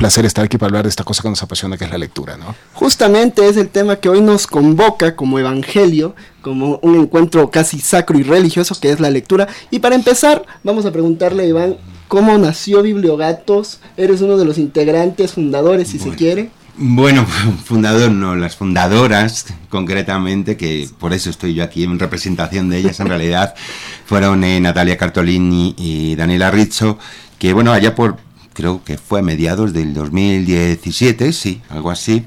Placer estar aquí para hablar de esta cosa que nos apasiona, que es la lectura, ¿no? Justamente es el tema que hoy nos convoca como evangelio, como un encuentro casi sacro y religioso, que es la lectura. Y para empezar, vamos a preguntarle a Iván cómo nació Bibliogatos. Eres uno de los integrantes, fundadores, si se quiere. Bueno, fundador no, las fundadoras concretamente, que por eso estoy yo aquí en representación de ellas en realidad, fueron eh, Natalia Cartolini y Daniela Rizzo, que bueno, allá por creo que fue a mediados del 2017, sí, algo así,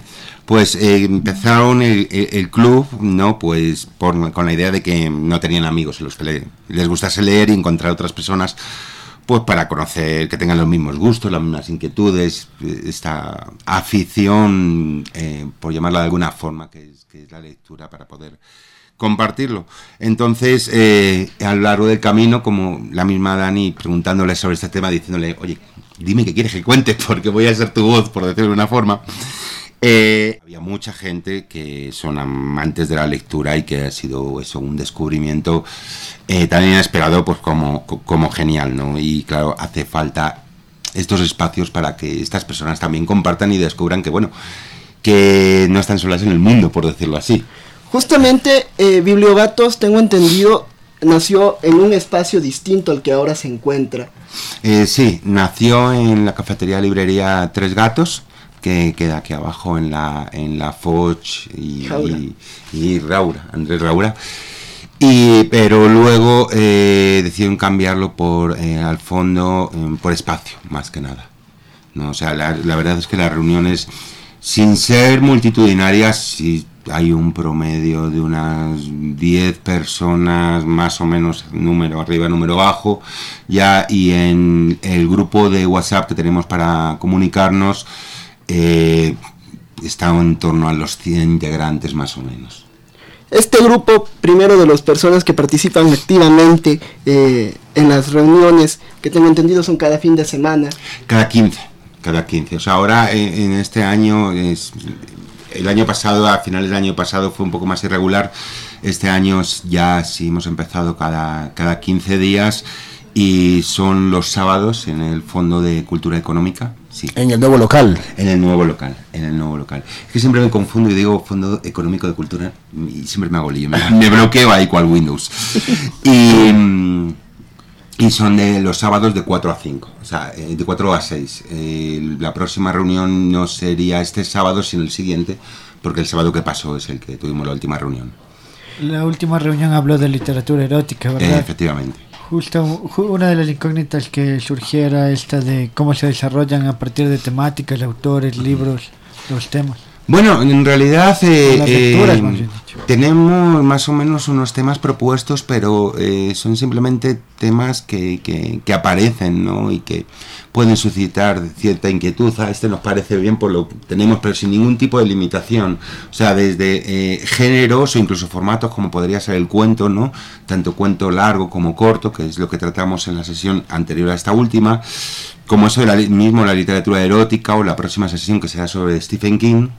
pues eh, empezaron el, club, ¿no? Pues con la idea de que no tenían amigos los que les gustase leer y encontrar otras personas, pues para conocer, que tengan los mismos gustos, las mismas inquietudes, esta afición, eh, por llamarla de alguna forma, que es, que es la lectura para poder compartirlo. Entonces, eh, a lo largo del camino, como la misma Dani preguntándole sobre este tema, diciéndole, oye, dime qué quieres que cuente porque voy a ser tu voz, por decirlo de una forma. Eh, había mucha gente que son amantes de la lectura y que ha sido eso un descubrimiento eh, tan inesperado pues como, como genial, ¿no? Y claro, hace falta estos espacios para que estas personas también compartan y descubran que, bueno, que no están solas en el mundo, por decirlo así. Justamente, eh, Bibliogatos, tengo entendido, nació en un espacio distinto al que ahora se encuentra. Eh, sí, nació en la cafetería librería Tres Gatos, que queda aquí abajo en la, en la Foch y, y, Raura, Andrés Raura. Y, pero luego eh, decidieron cambiarlo por eh, al fondo por espacio, más que nada. ¿no? O sea, la, la, verdad es que las reuniones, sin ser multitudinarias, sí hay un promedio de unas 10 personas, más o menos, número arriba, número bajo, ya, y en el grupo de WhatsApp que tenemos para comunicarnos, eh, está en torno a los 100 integrantes más o menos. Este grupo, primero de las personas que participan activamente eh, en las reuniones, que tengo entendido son cada fin de semana. Cada 15, cada 15. O sea, ahora eh, en este año es el año pasado, a finales del año pasado, fue un poco más irregular. Este año ya sí hemos empezado cada, cada 15 días y son los sábados en el Fondo de Cultura Económica. Sí. En el nuevo local. En el nuevo local, en el nuevo local. Es que siempre me confundo y digo Fondo Económico de Cultura y siempre me hago lío. Me, me bloqueo ahí cual Windows. Y mm, y son de los sábados de 4 a 5, o sea, eh, de 4 a 6. la próxima reunión no sería este sábado, sino el siguiente, porque el sábado que pasó es el que tuvimos la última reunión. La última reunión habló de literatura erótica, ¿verdad? efectivamente. Justo una de las incógnitas que surgiera esta de cómo se desarrollan a partir de temáticas, autores, libros, los temas. Bueno, en realidad eh, eh, tenemos más o menos unos temas propuestos, pero eh, son simplemente temas que, que, aparecen ¿no? y que pueden suscitar cierta inquietud. A este nos parece bien, por lo tenemos, pero sin ningún tipo de limitación. O sea, desde géneros o incluso formatos como podría ser el cuento, ¿no? tanto cuento largo como corto, que es lo que tratamos en la sesión anterior a esta última, como eso de la, mismo la literatura erótica o la próxima sesión que será sobre Stephen King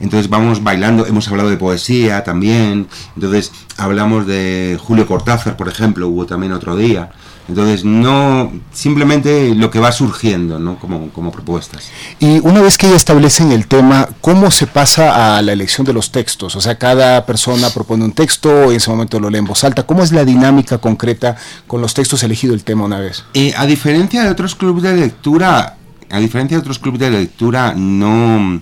entonces vamos bailando, hemos hablado de poesía también, entonces hablamos de Julio Cortázar, por ejemplo, hubo también otro día. Entonces, no, simplemente lo que va surgiendo, ¿no? Como, como propuestas. Y una vez que ya establecen el tema, ¿cómo se pasa a la elección de los textos? O sea, cada persona propone un texto, y en ese momento lo lee en voz alta. ¿Cómo es la dinámica concreta con los textos elegido el tema una vez? Eh, a diferencia de otros clubes de lectura, a diferencia de otros clubes de lectura, no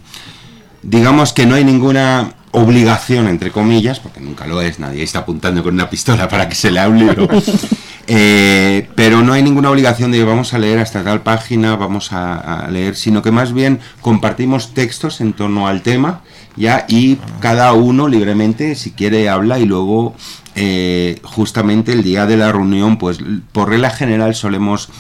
digamos que no hay ninguna obligación, entre comillas, porque nunca lo es, nadie está apuntando con una pistola para que se lea un libro, eh, pero no hay ninguna obligación de vamos a leer hasta tal página, vamos a, leer, sino que más bien compartimos textos en torno al tema, ya, y cada uno libremente, si quiere, habla y luego, eh, justamente el día de la reunión, pues por regla general solemos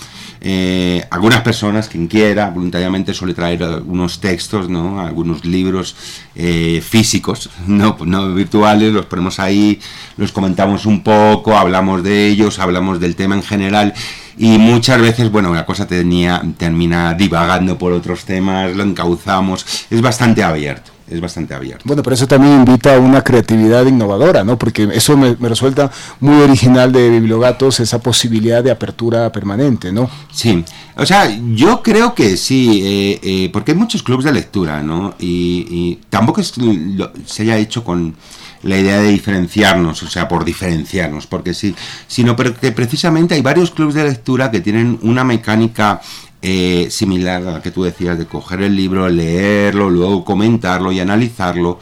eh, algunas personas, quien quiera, voluntariamente suele traer algunos textos, ¿no? algunos libros eh, físicos, no, no virtuales, los ponemos ahí, los comentamos un poco, hablamos de ellos, hablamos del tema en general y muchas veces, bueno, la cosa tenía, termina divagando por otros temas, lo encauzamos, es bastante abierto es bastante abierto. Bueno, pero eso también invita a una creatividad innovadora, ¿no? Porque eso me, resulta muy original de Bibliogatos, esa posibilidad de apertura permanente, ¿no? Sí, o sea, yo creo que sí, eh, eh, porque hay muchos clubes de lectura, ¿no? Y, tampoco es, se haya hecho con la idea de diferenciarnos, o sea, por diferenciarnos, porque sí, sino que precisamente hay varios clubes de lectura que tienen una mecánica eh, similar a la que tú decías de coger el libro, leerlo, luego comentarlo y analizarlo.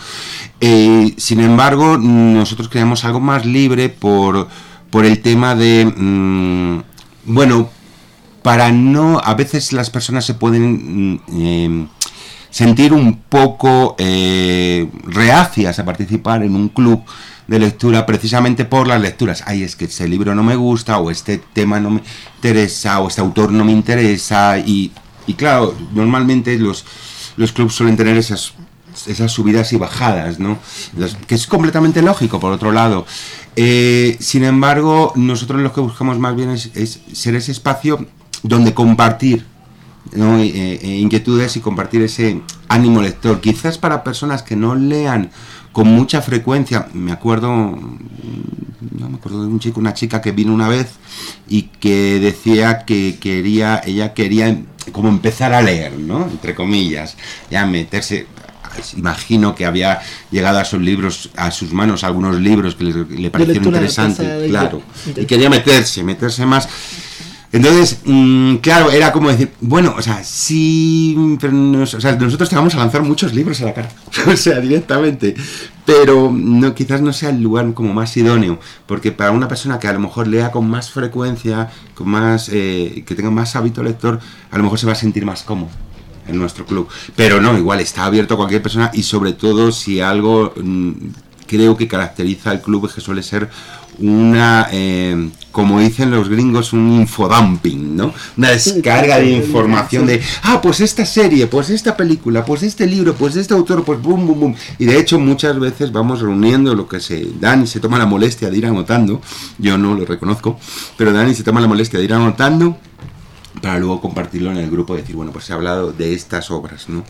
Eh, sin embargo, nosotros creamos algo más libre por, por el tema de, mm, bueno, para no, a veces las personas se pueden... Mm, em, sentir un poco eh, reacias a participar en un club de lectura precisamente por las lecturas. Ay, es que este libro no me gusta, o este tema no me interesa, o este autor no me interesa. Y, y claro, normalmente los, los clubs suelen tener esas, esas subidas y bajadas, ¿no? que es completamente lógico, por otro lado. Eh, sin embargo, nosotros lo que buscamos más bien es, ser ese espacio donde compartir eh, eh, inquietudes y compartir ese ánimo lector. Quizás para personas que no lean con mucha frecuencia. Me acuerdo, no me acuerdo de un chico, una chica que vino una vez y que decía que quería, ella quería como empezar a leer, ¿no? Entre comillas, ya meterse. Imagino que había llegado a sus libros, a sus manos algunos libros que le, parecieron interesantes, claro, y quería meterse, meterse más. Entonces, mm, claro, era como decir, bueno, o sea, sí, pero sea, nosotros te vamos a lanzar muchos libros a la cara, o sea, directamente, pero no, quizás no sea el lugar como más idóneo, porque para una persona que a lo mejor lea con más frecuencia, con más, eh, que tenga más hábito lector, a lo mejor se va a sentir más cómodo en nuestro club. Pero no, igual está abierto a cualquier persona y sobre todo si algo mm, creo que caracteriza al club es que suele ser una, eh, como dicen los gringos, un infodumping, ¿no? Una descarga de información de, ah, pues esta serie, pues esta película, pues este libro, pues este autor, pues boom, boom, boom. Y de hecho muchas veces vamos reuniendo lo que se, Dani se toma la molestia de ir anotando, yo no lo reconozco, pero Dani se toma la molestia de ir anotando para luego compartirlo en el grupo y decir, bueno, pues se ha hablado de estas obras, ¿no?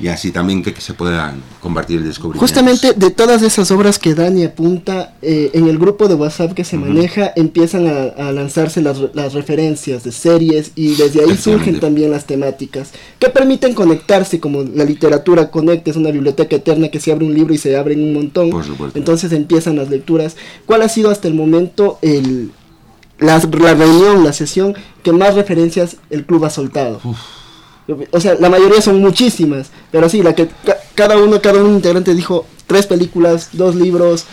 Y así también que, se puedan compartir el descubrimiento. Justamente de todas esas obras que Dani apunta, eh, en el grupo de WhatsApp que se maneja empiezan a, lanzarse las, las, referencias de series y desde ahí surgen también las temáticas que permiten conectarse, como la literatura conecta, es una biblioteca eterna que se abre un libro y se abren un montón. Entonces empiezan las lecturas. ¿Cuál ha sido hasta el momento el, la, reunión, la sesión que más referencias el club ha soltado? O sea, la mayoría son muchísimas, pero sí, la que cada uno, cada un integrante dijo tres películas, dos libros.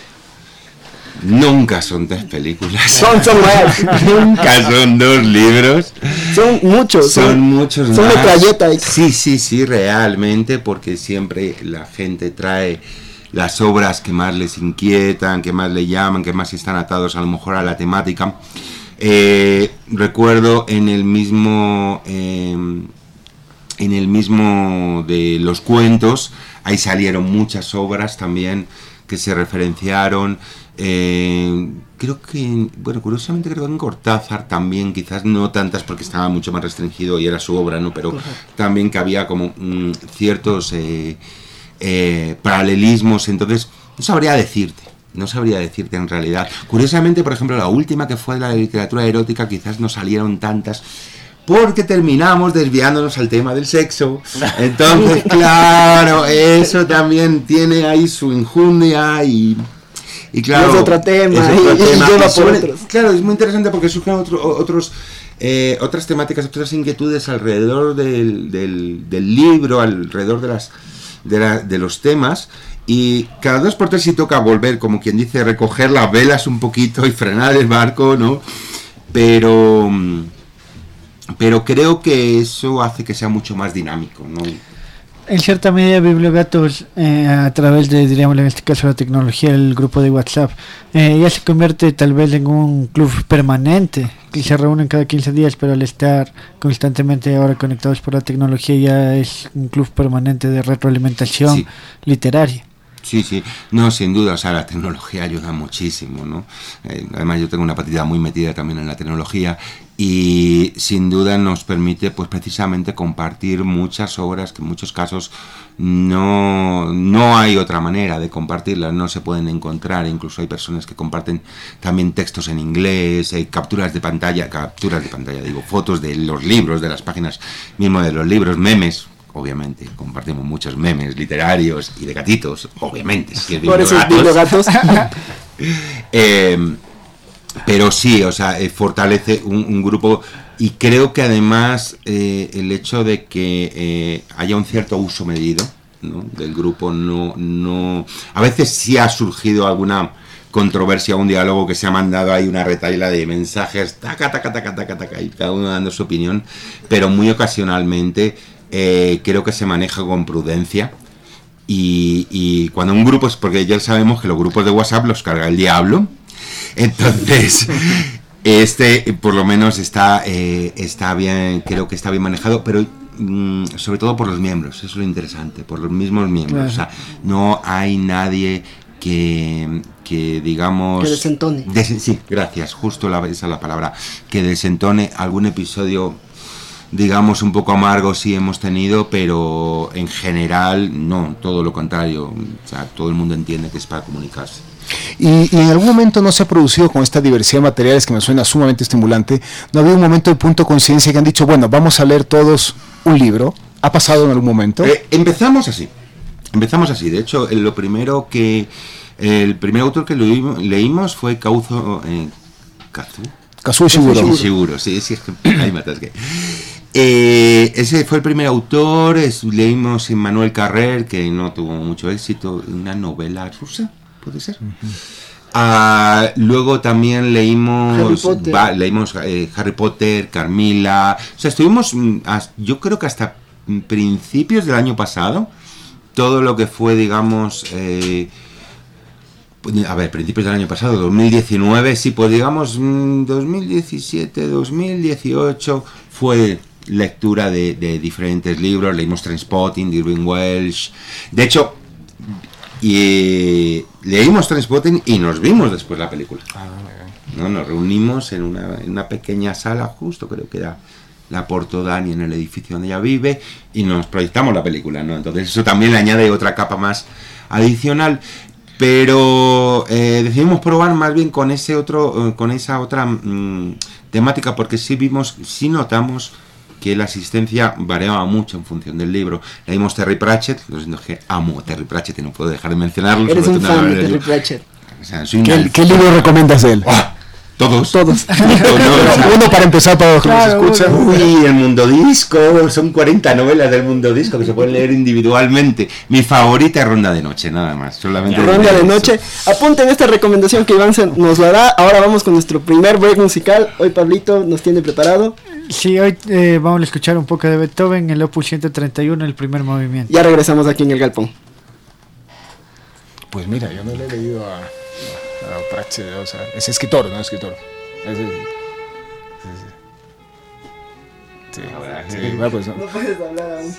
Nunca son tres películas. Son, son más. Nunca son dos libros. Son muchos. Son, muchos son más. Sí, sí, sí, realmente, porque siempre la gente trae las obras que más les inquietan, que más le llaman, que más están atados a lo mejor a la temática. Eh, recuerdo en el mismo... Em, en el mismo de los cuentos, ahí salieron muchas obras también que se referenciaron. Eh, creo que, bueno, curiosamente creo que en Cortázar también, quizás no tantas porque estaba mucho más restringido y era su obra, ¿no? Pero también que había como mm, ciertos eh, eh, paralelismos, entonces no sabría decirte. No sabría decirte en realidad. Curiosamente, por ejemplo, la última que fue de la literatura erótica, quizás no salieron tantas, porque terminamos desviándonos al tema del sexo. Entonces, claro, eso también tiene ahí su injundia y, y claro. Es otro tema, y, Claro, es muy interesante porque surgen otros. Eh, otras temáticas, otras inquietudes alrededor del, del, libro, alrededor de las de, de, los temas y cada dos por tres si toca volver, como quien dice, recoger las velas un poquito y frenar el barco, ¿no? Pero pero creo que eso hace que sea mucho más dinámico, ¿no? en cierta medida Bibliogatos eh, a través de, diríamos en este caso la tecnología, el grupo de WhatsApp, eh, ya se convierte tal vez en un club permanente, que se reúnen cada 15 días, pero al estar constantemente ahora conectados por la tecnología ya es un club permanente de retroalimentación literaria. Sí, sí, no, sin duda, o sea, la tecnología ayuda muchísimo, ¿no? Eh, además yo tengo una partida muy metida también en la tecnología y sin duda nos permite, pues precisamente compartir muchas obras que en muchos casos no, no hay otra manera de compartirlas, no se pueden encontrar, incluso hay personas que comparten también textos en inglés, hay capturas de pantalla, capturas de pantalla, digo, fotos de los libros, de las páginas mismo de los libros, memes, obviamente, compartimos muchos memes literarios y de gatitos, obviamente. Si Por eso gatos. eh, pero sí, o sea, eh, fortalece un, grupo y creo que además eh, el hecho de que eh, haya un cierto uso medido del grupo no, no... A veces sí ha surgido alguna controversia, un diálogo que se ha mandado ahí una retaila de mensajes, taca, taca, taca, taca, taca, y cada uno dando su opinión, pero muy ocasionalmente eh, creo que se maneja con prudencia. Y, cuando un grupo es porque ya sabemos que los grupos de WhatsApp los carga el diablo. Entonces, este por lo menos está, eh, está bien, creo que está bien manejado, pero mm, sobre todo por los miembros, eso es lo interesante, por los mismos miembros. O sea, no hay nadie que, que digamos... Que desentone. sí, gracias, justo la, esa es la palabra, que desentone algún episodio digamos, un poco amargo sí hemos tenido, pero en general no, todo lo contrario. O sea, todo el mundo entiende que es para comunicarse. Y, en algún momento no se ha producido con esta diversidad de materiales que me suena sumamente estimulante, no había un momento de punto de conciencia que han dicho, bueno, vamos a leer todos un libro. ¿Ha pasado en algún momento? Eh, empezamos así, empezamos así. De hecho, lo primero que, el primer autor que leímos fue Cauzo... Eh, Kazu. Kazuo Shiguro. Shiguro, sí, sí, es que ahí matas que... Eh, ese fue el primer autor, leímos en Manuel Carrer, que no tuvo mucho éxito, una novela rusa, puede ser. Ah, luego también leímos Harry Potter, leímos, eh, Harry Potter Carmila, o sea, estuvimos, mm, yo creo que hasta principios del año pasado, todo lo que fue, digamos, eh, a ver, principios del año pasado, 2019, sí, pues digamos, 2017, mm, 2018 fue lectura de, diferentes libros, leímos Transpotting de Irving Welsh. De hecho, y, leímos Transpotting y nos vimos después la película. Ah, ¿no? Nos reunimos en una, en una, pequeña sala, justo creo que era la Porto Dani en el edificio donde ella vive, y nos proyectamos la película. ¿no? Entonces eso también le añade otra capa más adicional. Pero eh, decidimos probar más bien con ese otro, eh, con esa otra mm, temática, porque sí vimos, sí notamos que la asistencia variaba mucho en función del libro. Leímos Terry Pratchett, lo siento que amo a Terry Pratchett y no puedo dejar de mencionarlo. Eres un fan de Terry Pratchett. ¿Qué, libro recomiendas de él? ¡Ah! Todos. Todos. uno para empezar para los que nos escuchan. Uy, el mundo disco. Son 40 novelas del mundo disco que se pueden leer individualmente. Mi favorita es Ronda de Noche, nada más. Solamente Ronda de Noche. Apunten esta recomendación que Iván nos lo hará. Ahora vamos con nuestro primer break musical. Hoy Pablito nos tiene preparado. Sí, hoy eh, vamos a escuchar un poco de Beethoven, el Opus 131, el primer movimiento. Ya regresamos aquí en el galpón. Pues mira, yo no le he leído a, a, o sea, es escritor, no escritor. Es, es, Sí, sí, sí, pues, no. puedes hablar aún.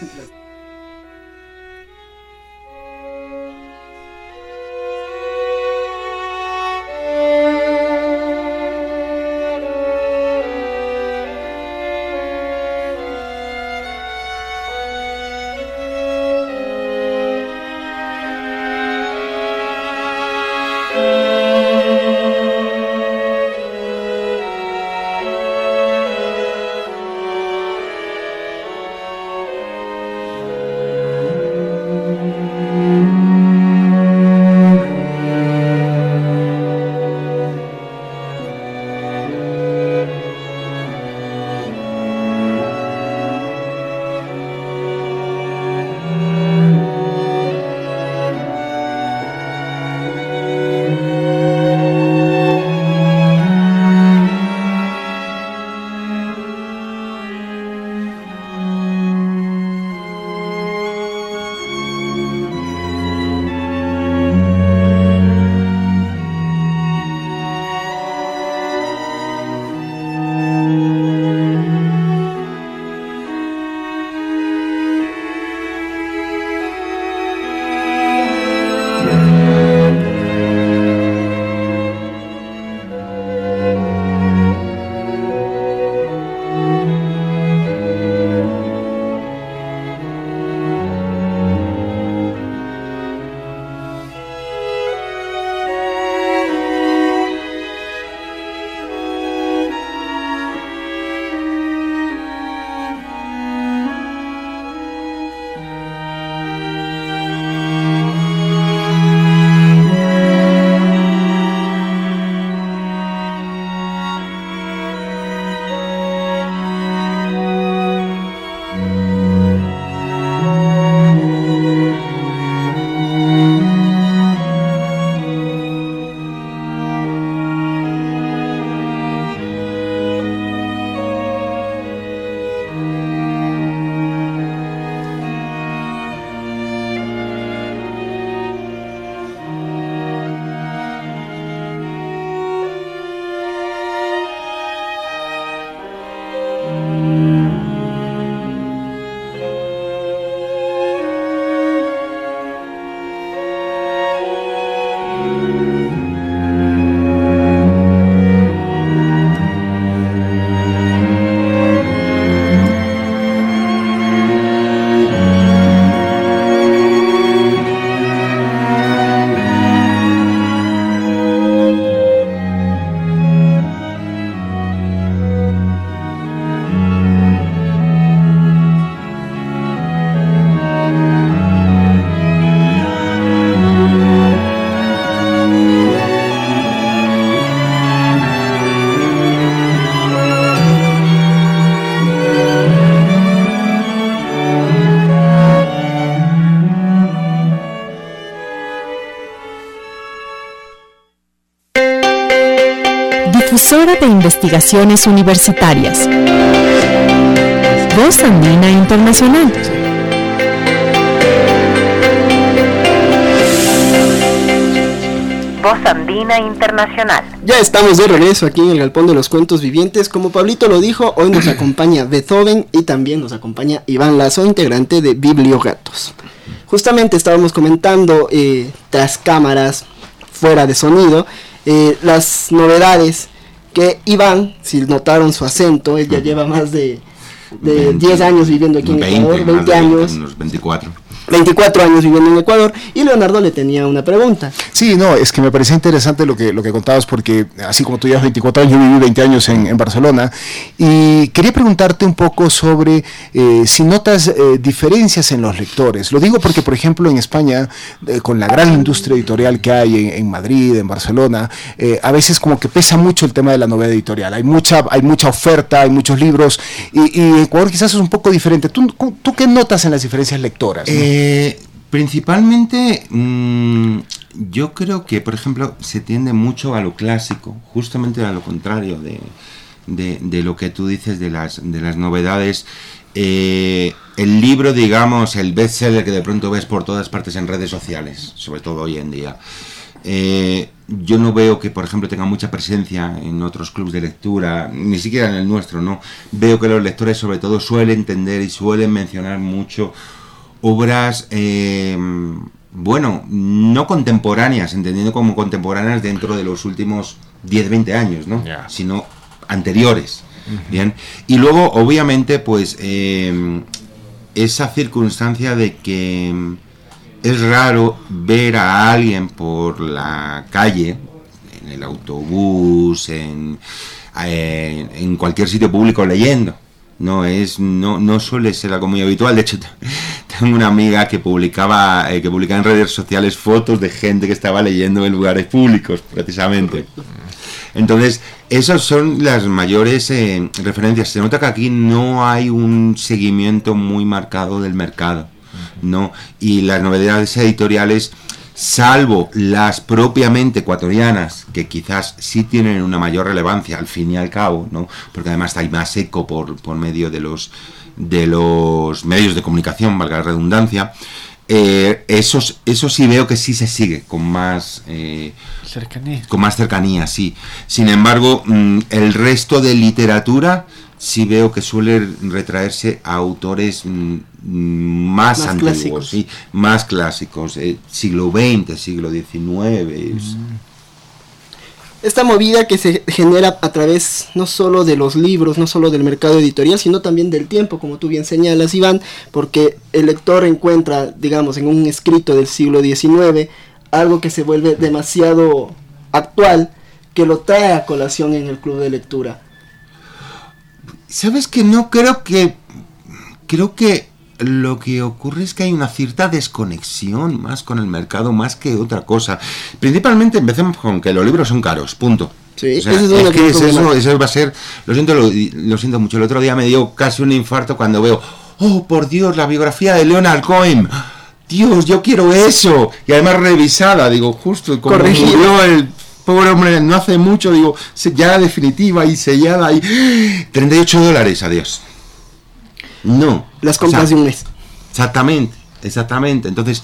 Investigaciones universitarias. Voz Andina Internacional. Voz Andina Internacional. Ya estamos de regreso aquí en el Galpón de los Cuentos Vivientes. Como Pablito lo dijo, hoy nos acompaña Beethoven y también nos acompaña Iván Lazo, integrante de Bibliogatos. Justamente estábamos comentando eh, tras cámaras, fuera de sonido, eh, las novedades que Iván, si notaron su acento, él ya lleva más de, de 10 años viviendo aquí en Ecuador, 20 años. Unos 24. 24 años viviendo en Ecuador y Leonardo le tenía una pregunta. Sí, no, es que me parecía interesante lo que, lo que contabas porque así como tú llevas 24 años, yo viví 20 años en, en Barcelona y quería preguntarte un poco sobre eh, si notas eh, diferencias en los lectores. Lo digo porque, por ejemplo, en España, eh, con la gran industria editorial que hay en, en Madrid, en Barcelona, eh, a veces como que pesa mucho el tema de la novela editorial. Hay mucha, hay mucha oferta, hay muchos libros y, y Ecuador quizás es un poco diferente. ¿Tú, tú qué notas en las diferencias lectoras? no? Eh, principalmente, mm, yo creo que, por ejemplo, se tiende mucho a lo clásico, justamente a lo contrario de, lo que tú dices de las, de las novedades. Eh, el libro, digamos, el bestseller que de pronto ves por todas partes en redes sociales, sobre todo hoy en día. Eh, yo no veo que, por ejemplo, tenga mucha presencia en otros clubes de lectura, ni siquiera en el nuestro, ¿no? Veo que los lectores, sobre todo, suelen entender y suelen mencionar mucho obras, eh, bueno, no contemporáneas, entendiendo como contemporáneas dentro de los últimos 10, 20 años, ¿no? Sino anteriores. Bien. Y luego, obviamente, pues eh, esa circunstancia de que es raro ver a alguien por la calle, en el autobús, en, eh, en cualquier sitio público leyendo. No es, no, no suele ser algo muy habitual. De hecho, tengo una amiga que publicaba, eh, que publicaba en redes sociales fotos de gente que estaba leyendo en lugares públicos, precisamente. Entonces, esas son las mayores eh, referencias. Se nota que aquí no hay un seguimiento muy marcado del mercado, ¿no? Y las novedades editoriales, salvo las propiamente ecuatorianas, que quizás sí tienen una mayor relevancia al fin y al cabo, ¿no? Porque además hay más eco por, por medio de los de los medios de comunicación, valga la redundancia. Eh, esos, eso sí veo que sí se sigue con más eh, Cercanía. con más cercanía, sí. Sin embargo, mm, el resto de literatura sí veo que suele retraerse a autores mm, más, Más antiguos, clásicos. sí, más clásicos, eh, siglo XX, siglo XIX. es- Esta movida que se genera a través no solo de los libros, no solo del mercado editorial, sino también del tiempo, como tú bien señalas, Iván, porque el lector encuentra, digamos, en un escrito del siglo XIX, algo que se vuelve demasiado actual, que lo trae a colación en el club de lectura. ¿Sabes que no creo que... Creo que lo que ocurre es que hay una cierta desconexión más con el mercado, más que otra cosa. Principalmente empecemos con que los libros son caros, punto. Sí, O sea, ese es es que eso, eso va a ser... Lo siento, lo, lo siento mucho. El otro día me dio casi un infarto cuando veo... Oh, por Dios, la biografía de Leonard Cohen. Dios, yo quiero eso. Y además revisada, digo, justo como murió el pobre hombre no hace mucho, digo, ya definitiva y sellada y 38 dólares, adiós. No. Las O compras sea, de un mes. Exactamente, exactamente. Entonces,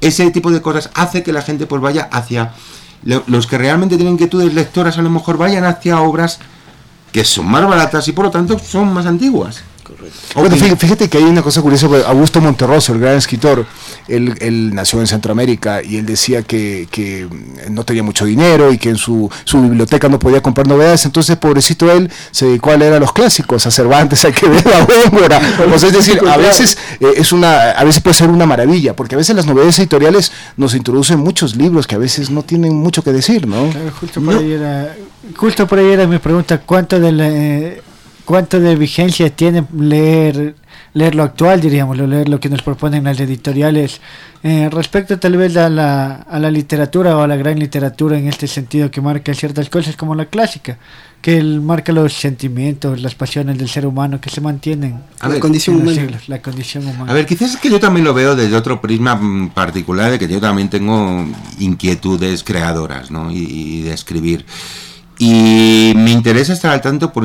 ese tipo de cosas hace que la gente pues vaya hacia lo- los que realmente tienen inquietudes lectoras a lo mejor vayan hacia obras que son más baratas y por lo tanto son más antiguas. Bueno, fíjate que hay una cosa curiosa, Augusto Monterroso, el gran escritor, él, él nació en Centroamérica y él decía que, que no tenía mucho dinero y que en su, su biblioteca no podía comprar novedades, entonces pobrecito él se dedicó a leer a los clásicos, a Cervantes, a Quevedo, a Góngora. O sea, es decir, a veces eh, es una, a veces puede ser una maravilla, porque a veces las novedades editoriales nos introducen muchos libros que a veces no tienen mucho que decir, ¿no? Claro, justo por ahí era, justo por ahí era mi pregunta, ¿cuánto de la, eh, cuánto de vigencia tiene leer leer lo actual, diríamos, leer lo que nos proponen las editoriales eh, respecto tal vez a la, a la literatura o a la gran literatura en este sentido que marca ciertas cosas como la clásica, que el- marca los sentimientos, las pasiones del ser humano que se mantienen A la ver, condición humana. siglos, la condición humana. A ver, quizás es que yo también lo veo desde otro prisma mm, particular, de que yo también tengo inquietudes creadoras, ¿no? Y, y de escribir. Y me interesa estar al tanto por,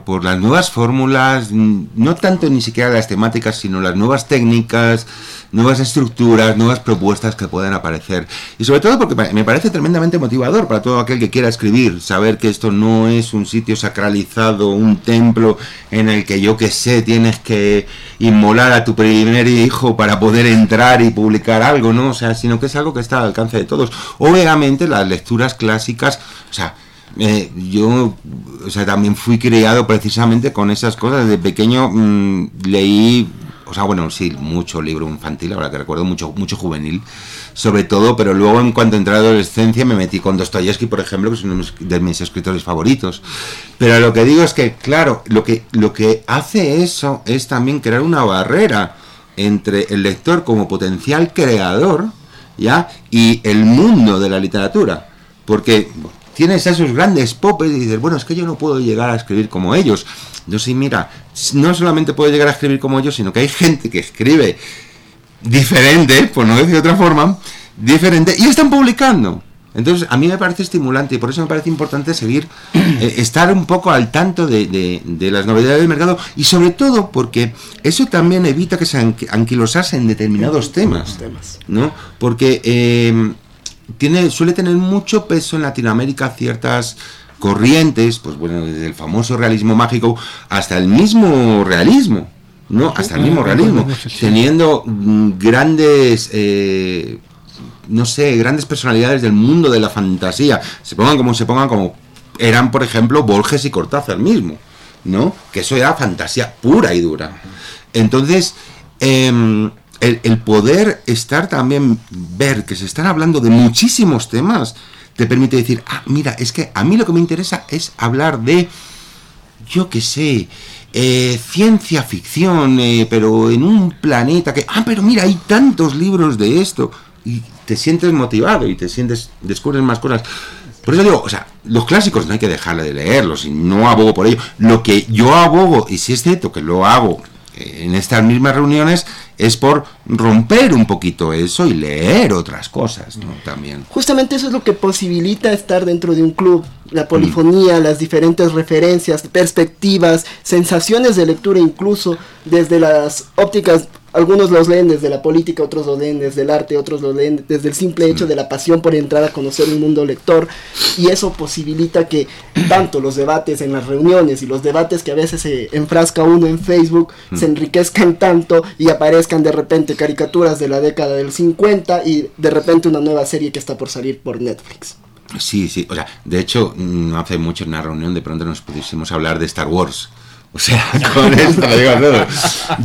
por, las nuevas fórmulas, no tanto ni siquiera las temáticas, sino las nuevas técnicas, nuevas estructuras, nuevas propuestas que puedan aparecer. Y sobre todo porque me parece tremendamente motivador para todo aquel que quiera escribir, saber que esto no es un sitio sacralizado, un templo en el que yo que sé, tienes que inmolar a tu primer hijo para poder entrar y publicar algo, ¿no? O sea, sino que es algo que está al alcance de todos. Obviamente las lecturas clásicas, o sea, eh, yo o sea, también fui criado precisamente con esas cosas. Desde pequeño mmm, leí, o sea, bueno, sí, mucho libro infantil, ahora que recuerdo, mucho, mucho juvenil, sobre todo, pero luego en cuanto entré a la adolescencia me metí con Dostoyevsky, por ejemplo, que es uno de mis escritores favoritos. Pero lo que digo es que, claro, lo que, lo que hace eso es también crear una barrera entre el lector como potencial creador, ¿ya? Y el mundo de la literatura. Porque tienes a esos grandes popes y dices, bueno, es que yo no puedo llegar a escribir como ellos. Yo sí, mira, no solamente puedo llegar a escribir como ellos, sino que hay gente que escribe diferente, por no decir de otra forma, diferente, y están publicando. Entonces, a mí me parece estimulante y por eso me parece importante seguir, eh, estar un poco al tanto de, de, de, las novedades del mercado y sobre todo porque eso también evita que se anquilosasen determinados temas, ¿no? Porque eh, tiene, suele tener mucho peso en Latinoamérica ciertas corrientes, pues bueno, desde el famoso realismo mágico hasta el mismo realismo, ¿no? Hasta el mismo realismo, teniendo grandes, eh, no sé, grandes personalidades del mundo de la fantasía, se pongan como se pongan, como eran, por ejemplo, Borges y Cortázar mismo, ¿no? Que eso era fantasía pura y dura. Entonces, eh, el, poder estar también, ver que se están hablando de muchísimos temas, te permite decir, ah, mira, es que a mí lo que me interesa es hablar de, yo qué sé, eh, ciencia ficción, eh, pero en un planeta que, ah, pero mira, hay tantos libros de esto, y te sientes motivado y te sientes, descubres más cosas. Por eso digo, o sea, los clásicos no hay que dejarle de leerlos y no abogo por ello. Lo que yo abogo, y si es cierto que lo hago en estas mismas reuniones es por romper un poquito eso y leer otras cosas ¿no? también. Justamente eso es lo que posibilita estar dentro de un club, la polifonía, las diferentes referencias, perspectivas, sensaciones de lectura incluso desde las ópticas algunos los leen desde la política, otros los leen desde el arte, otros los leen desde el simple hecho de la pasión por entrar a conocer un mundo lector y eso posibilita que tanto los debates en las reuniones y los debates que a veces se enfrasca uno en Facebook se enriquezcan tanto y aparezcan de repente caricaturas de la década del 50 y de repente una nueva serie que está por salir por Netflix. Sí, sí, o sea, de hecho, no hace mucho en una reunión de pronto nos pudiésemos hablar de Star Wars. O sea, con esto, digo,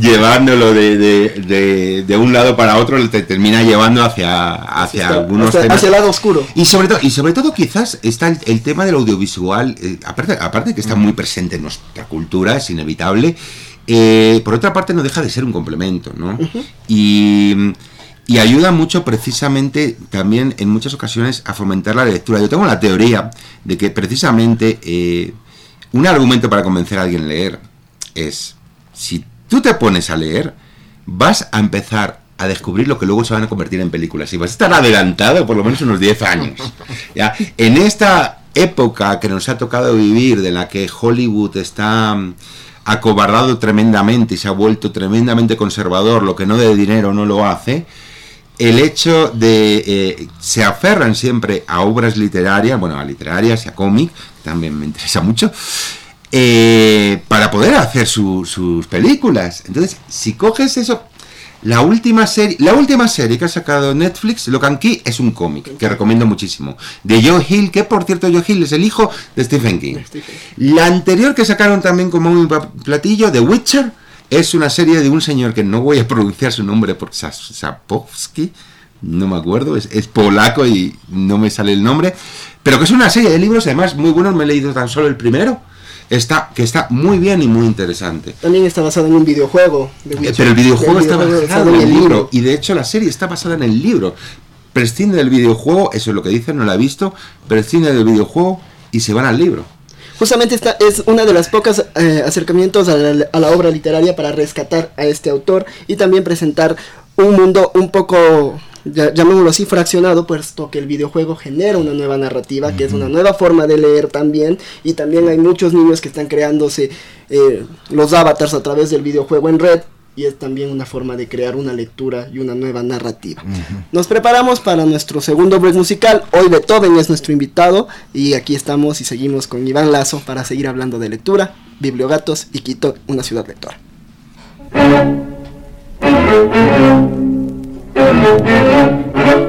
llevándolo de, de, de, de, un lado para otro, te termina llevando hacia, hacia Está, algunos hacia, temas. hacia el lado oscuro. Y sobre todo, y sobre todo quizás está el, el tema del audiovisual, eh, aparte, aparte que está muy presente en nuestra cultura, es inevitable, eh, por otra parte no deja de ser un complemento, ¿no? Uh -huh. Y y ayuda mucho precisamente también en muchas ocasiones a fomentar la lectura. Yo tengo la teoría de que precisamente eh, un argumento para convencer a alguien a leer es, si tú te pones a leer, vas a empezar a descubrir lo que luego se van a convertir en películas y vas a estar adelantado por lo menos unos 10 años. ¿ya? En esta época que nos ha tocado vivir, de la que Hollywood está acobardado tremendamente y se ha vuelto tremendamente conservador, lo que no de dinero no lo hace, el hecho de eh, se aferran siempre a obras literarias, bueno, a literarias y a cómic, también me interesa mucho, eh, para poder hacer su, sus películas. Entonces, si coges eso, la última serie, la última serie que ha sacado Netflix, Locan Key, es un cómic que recomiendo muchísimo. De Joe Hill, que por cierto Joe Hill es el hijo de Stephen King. La anterior que sacaron también como un platillo, The Witcher, es una serie de un señor que no voy a pronunciar su nombre porque Sapowski, no me acuerdo, es, es, polaco y no me sale el nombre, pero que es una serie de libros, además muy buenos, me he leído tan solo el primero, está, que está muy bien y muy interesante. También está basado en un videojuego. Eh, pero el videojuego está videojuego basado en el libro, libro, y de hecho la serie está basada en el libro. Prescinde del videojuego, eso es lo que dicen, no la he visto, prescinde del videojuego y se van al libro justamente esta es una de las pocas eh, acercamientos a la, a la, obra literaria para rescatar a este autor y también presentar un mundo un poco llamémoslo así, fraccionado, puesto que el videojuego genera una nueva narrativa, que es una nueva forma de leer también, y también hay muchos niños que están creándose eh, los avatars a través del videojuego en red, y es también una forma de crear una lectura y una nueva narrativa. Nos preparamos para nuestro segundo break musical. Hoy Beethoven es nuestro invitado y aquí estamos y seguimos con Iván Lazo para seguir hablando de lectura, bibliogatos y Quito, una ciudad lectora.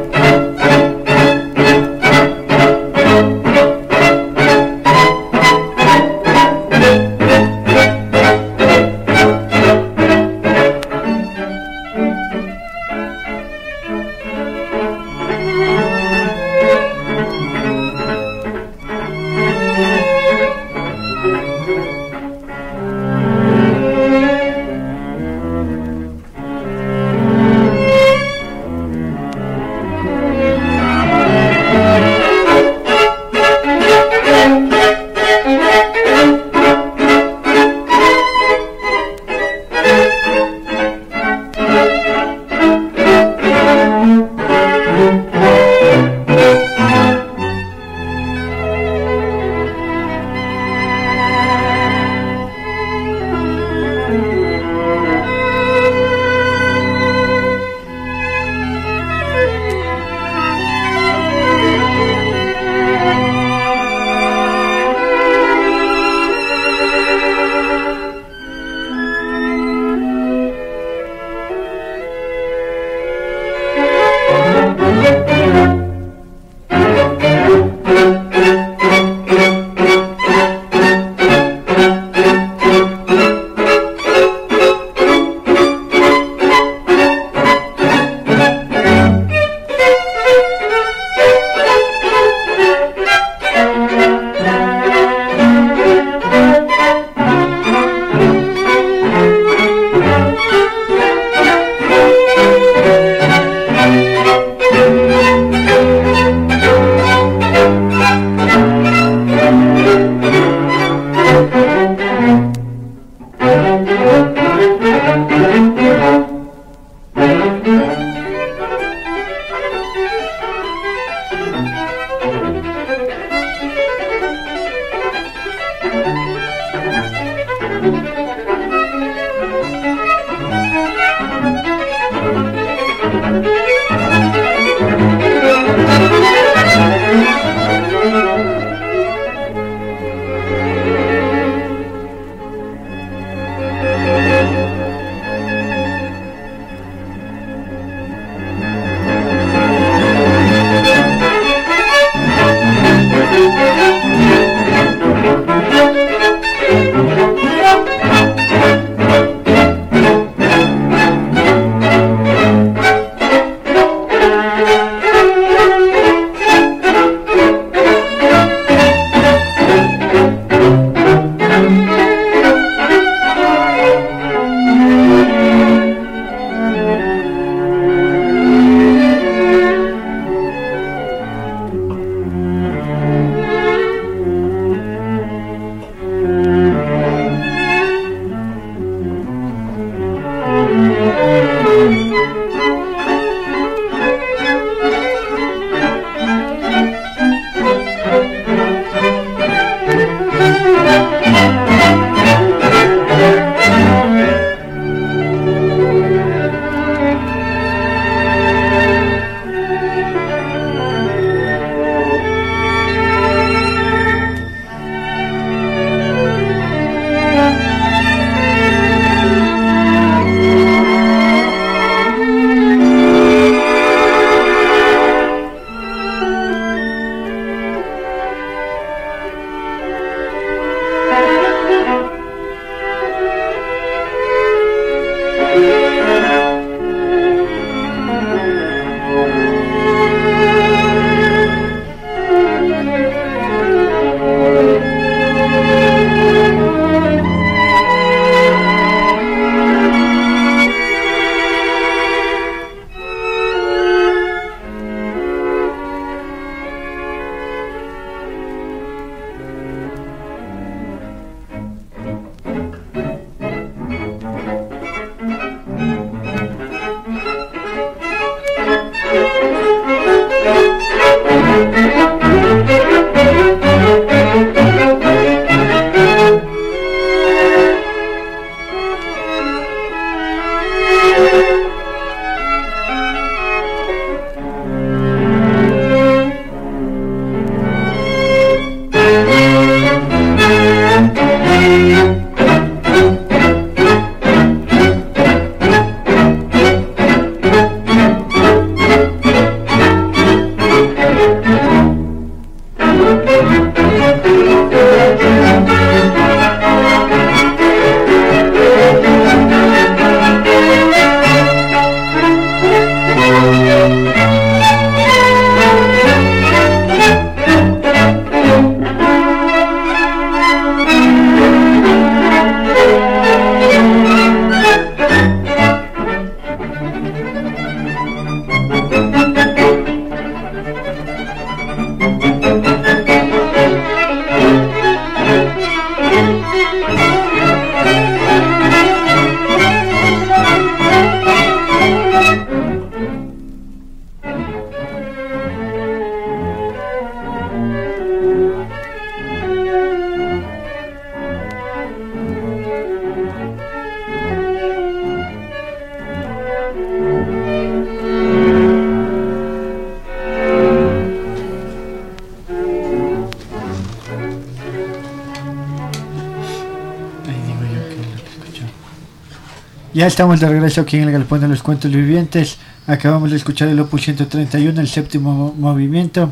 estamos de regreso aquí en el Galpón de los Cuentos Vivientes. Acabamos de escuchar el Opus 131, el séptimo movimiento,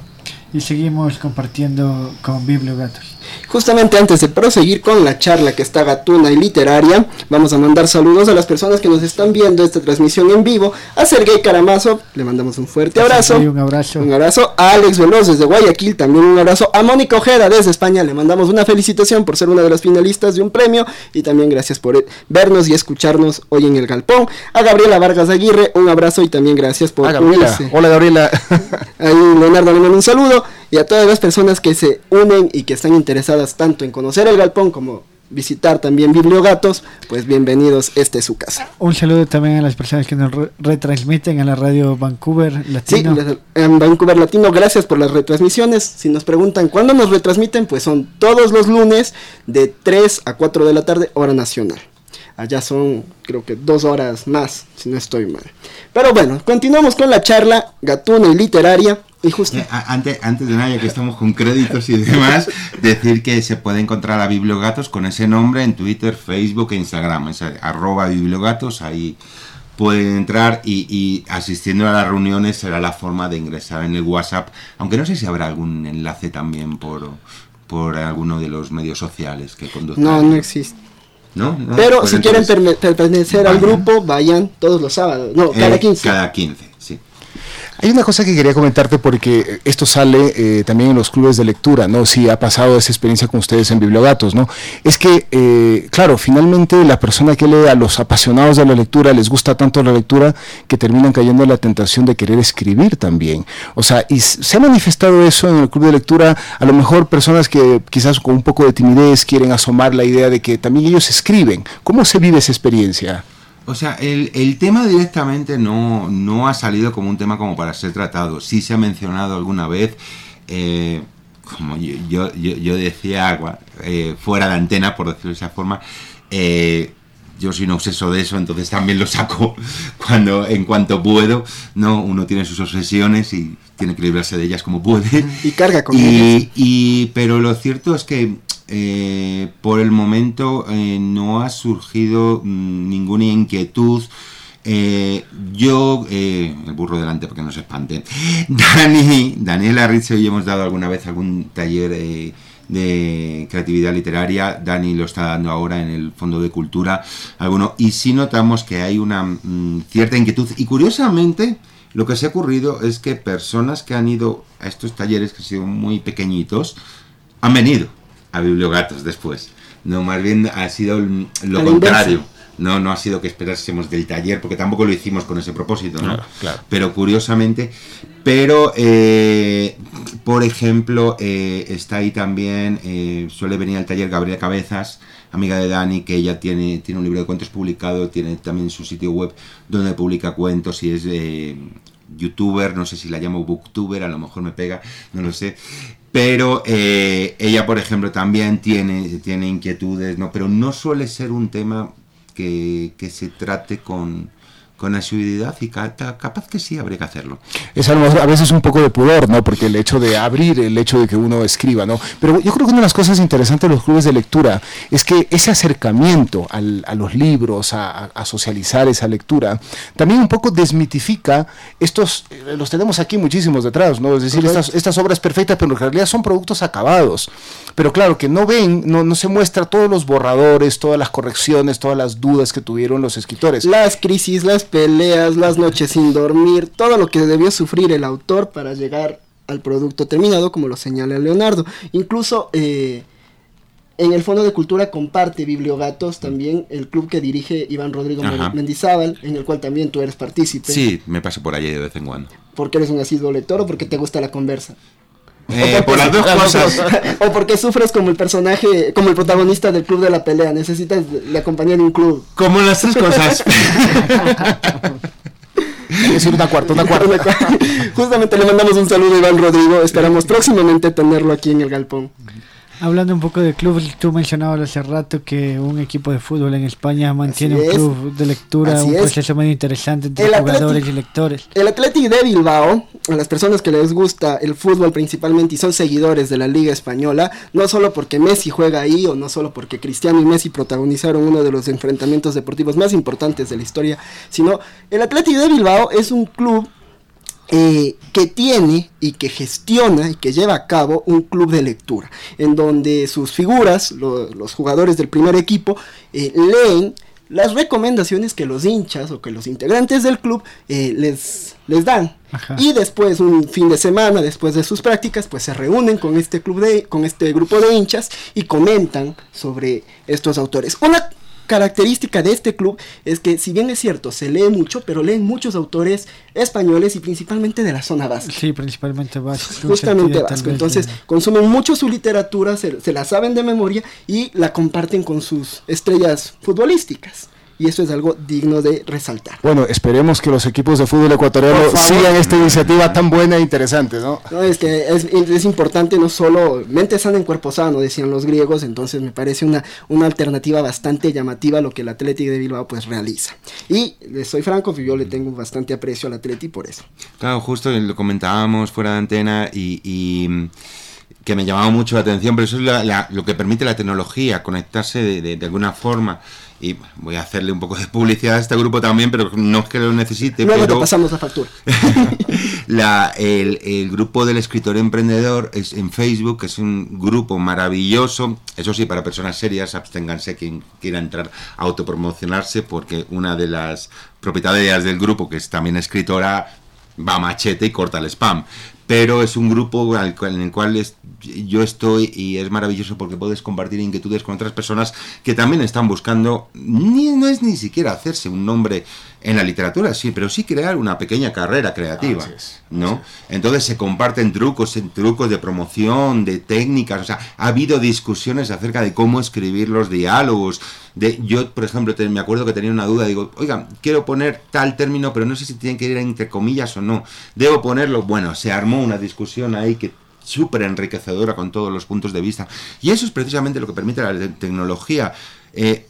y seguimos compartiendo con Bibliogatos. Justamente antes de proseguir con la charla que está gatuna y literaria, vamos a mandar saludos a las personas que nos están viendo esta transmisión en vivo. A Sergey Caramazo, le mandamos un fuerte abrazo. un abrazo. Un abrazo a Alex Veloz desde Guayaquil, también un abrazo. A Mónica Ojeda desde España, le mandamos una felicitación por ser una de las finalistas de un premio y también gracias por vernos y escucharnos hoy en el Galpón. A Gabriela Vargas Aguirre, un abrazo y también gracias por unirse. Hola Gabriela. Ahí Leonardo le manda un saludo y a todas las personas que se unen y que están interesadas tanto en conocer el galpón como visitar también Bibliogatos, pues bienvenidos, este es su casa. Un saludo también a las personas que nos retransmiten en la radio Vancouver Latino. Sí, en Vancouver Latino, gracias por las retransmisiones. Si nos preguntan cuándo nos retransmiten, pues son todos los lunes de 3 a 4 de la tarde, hora nacional. Allá son, creo que dos horas más, si no estoy mal. Pero bueno, continuamos con la charla gatuna y literaria. Y justo... Eh, antes, antes de nada, ya que estamos con créditos y demás, decir que se puede encontrar a Bibliogatos con ese nombre en Twitter, Facebook e Instagram. Es arroba Bibliogatos, ahí pueden entrar y, asistiendo a las reuniones será la forma de ingresar en el WhatsApp, aunque no sé si habrá algún enlace también por, por alguno de los medios sociales que conduzcan. No, no existe. ¿No? Pero pues si quieren pertenecer al grupo, vayan todos los sábados. No, cada 15. Eh, cada 15. Hay una cosa que quería comentarte porque esto sale eh, también en los clubes de lectura, ¿no? Si ha pasado esa experiencia con ustedes en Bibliogatos, ¿no? Es que, eh, claro, finalmente la persona que lee a los apasionados de la lectura les gusta tanto la lectura que terminan cayendo en la tentación de querer escribir también. O sea, y se ha manifestado eso en el club de lectura, a lo mejor personas que quizás con un poco de timidez quieren asomar la idea de que también ellos escriben. ¿Cómo se vive esa experiencia? O sea, el, el, tema directamente no, no ha salido como un tema como para ser tratado. Sí se ha mencionado alguna vez, eh, como yo, yo, decía, eh, fuera de antena, por decirlo de esa forma, eh, yo soy un obseso de eso, entonces también lo saco cuando, en cuanto puedo, ¿no? Uno tiene sus obsesiones y tiene que librarse de ellas como puede. Y carga con ellas. Y, pero lo cierto es que eh, por el momento eh, no ha surgido mm, ninguna inquietud. Eh, yo, el burro delante porque no se espante, Dani, Daniela Rizzo y hemos dado alguna vez algún taller de creatividad literaria, Dani lo está dando ahora en el Fondo de Cultura, alguno, y sí notamos que hay una mm, cierta inquietud, y curiosamente lo que se ha ocurrido es que personas que han ido a estos talleres, que han sido muy pequeñitos, han venido a Bibliogatos después. No, más bien ha sido lo contrario. No, no ha sido que esperásemos del taller, porque tampoco lo hicimos con ese propósito, ¿no? Claro, Pero curiosamente, pero eh, por ejemplo, eh, está ahí también, eh, suele venir al taller Gabriela Cabezas, amiga de Dani, que ella tiene, tiene un libro de cuentos publicado, tiene también su sitio web donde publica cuentos y es youtuber, no sé si la llamo booktuber, a lo mejor me pega, no lo sé. Pero eh, ella, por ejemplo, también tiene, tiene inquietudes, ¿no? Pero no suele ser un tema que, que se trate con, con asiduidad y capaz que sí habría que hacerlo. Es a, a veces un poco de pudor, ¿no? Porque el hecho de abrir, el hecho de que uno escriba, ¿no? Pero yo creo que una de las cosas interesantes de los clubes de lectura es que ese acercamiento al, a los libros, a, a, socializar esa lectura, también un poco desmitifica estos, eh, los tenemos aquí muchísimos detrás, ¿no? Es decir, estas, estas, obras perfectas, pero en realidad son productos acabados. Pero claro, que no ven, no, no se muestra todos los borradores, todas las correcciones, todas las dudas que tuvieron los escritores. Las crisis, las peleas, las noches sin dormir, todo lo que debió sufrir el autor para llegar al producto terminado, como lo señala Leonardo. Incluso eh, en el Fondo de Cultura comparte Bibliogatos también el club que dirige Iván Rodrigo Mendizábal, en el cual también tú eres partícipe. Sí, me paso por allí de vez en cuando. ¿Porque eres un asiduo lector o porque te gusta la conversa? Eh, por las dos cosas. o porque sufres como el personaje, como el protagonista del club de la pelea. Necesitas la compañía de un club. Como las tres cosas. decir una cuarta, una cuarta. Justamente le mandamos un saludo a Iván Rodrigo. Esperamos próximamente tenerlo aquí en el galpón. Hablando un poco de clubes, tú mencionabas hace rato que un equipo de fútbol en España mantiene un club de lectura, un proceso muy interesante entre jugadores y lectores. El Athletic de Bilbao, a las personas que les gusta el fútbol principalmente y son seguidores de la Liga Española, no solo porque Messi juega ahí o no solo porque Cristiano y Messi protagonizaron uno de los enfrentamientos deportivos más importantes de la historia, sino el Athletic de Bilbao es un club eh, que tiene y que gestiona y que lleva a cabo un club de lectura, en donde sus figuras, los jugadores del primer equipo, eh, leen las recomendaciones que los hinchas o que los integrantes del club eh, les, les dan. Y después, un fin de semana, después de sus prácticas, pues se reúnen con este club de, con este grupo de hinchas y comentan sobre estos autores. Una característica de este club es que, si bien es cierto, se lee mucho, pero leen muchos autores españoles y principalmente de la zona vasca. Sí, principalmente vasco. Justamente vasco. Entonces, consumen mucho su literatura, se la saben de memoria y la comparten con sus estrellas futbolísticas y eso es algo digno de resaltar. Bueno, esperemos que los equipos de fútbol ecuatoriano sigan esta iniciativa tan buena e interesante, ¿no? No, es que es, es, importante no solo mente sana en cuerpo sano, decían los griegos, entonces me parece una, una alternativa bastante llamativa a lo que el Atlético de Bilbao pues realiza. Y soy franco, yo le tengo bastante aprecio al Atlético por eso. Claro, justo lo comentábamos fuera de antena y, que me llamaba mucho la atención, pero eso es lo que permite la tecnología, conectarse de, de alguna forma y voy a hacerle un poco de publicidad a este grupo también, pero no es que lo necesite. Luego pero te pasamos la factura. la, el, el, grupo del escritor emprendedor es en Facebook, es un grupo maravilloso. Eso sí, para personas serias, absténganse quien quiera entrar a autopromocionarse, porque una de las propietarias del grupo, que es también escritora, va a machete y corta el spam pero es un grupo en el cual yo estoy y es maravilloso porque puedes compartir inquietudes con otras personas que también están buscando, ni, no es ni siquiera hacerse un nombre en la literatura, sí, pero sí crear una pequeña carrera creativa, ¿no? Entonces se comparten trucos, trucos de promoción, de técnicas, o sea, ha habido discusiones acerca de cómo escribir los diálogos, de, yo, por ejemplo, me acuerdo que tenía una duda, digo, oiga, quiero poner tal término, pero no sé si tiene que ir entre comillas o no, debo ponerlo, bueno, se armó una discusión ahí que súper enriquecedora con todos los puntos de vista, y eso es precisamente lo que permite la tecnología, eh,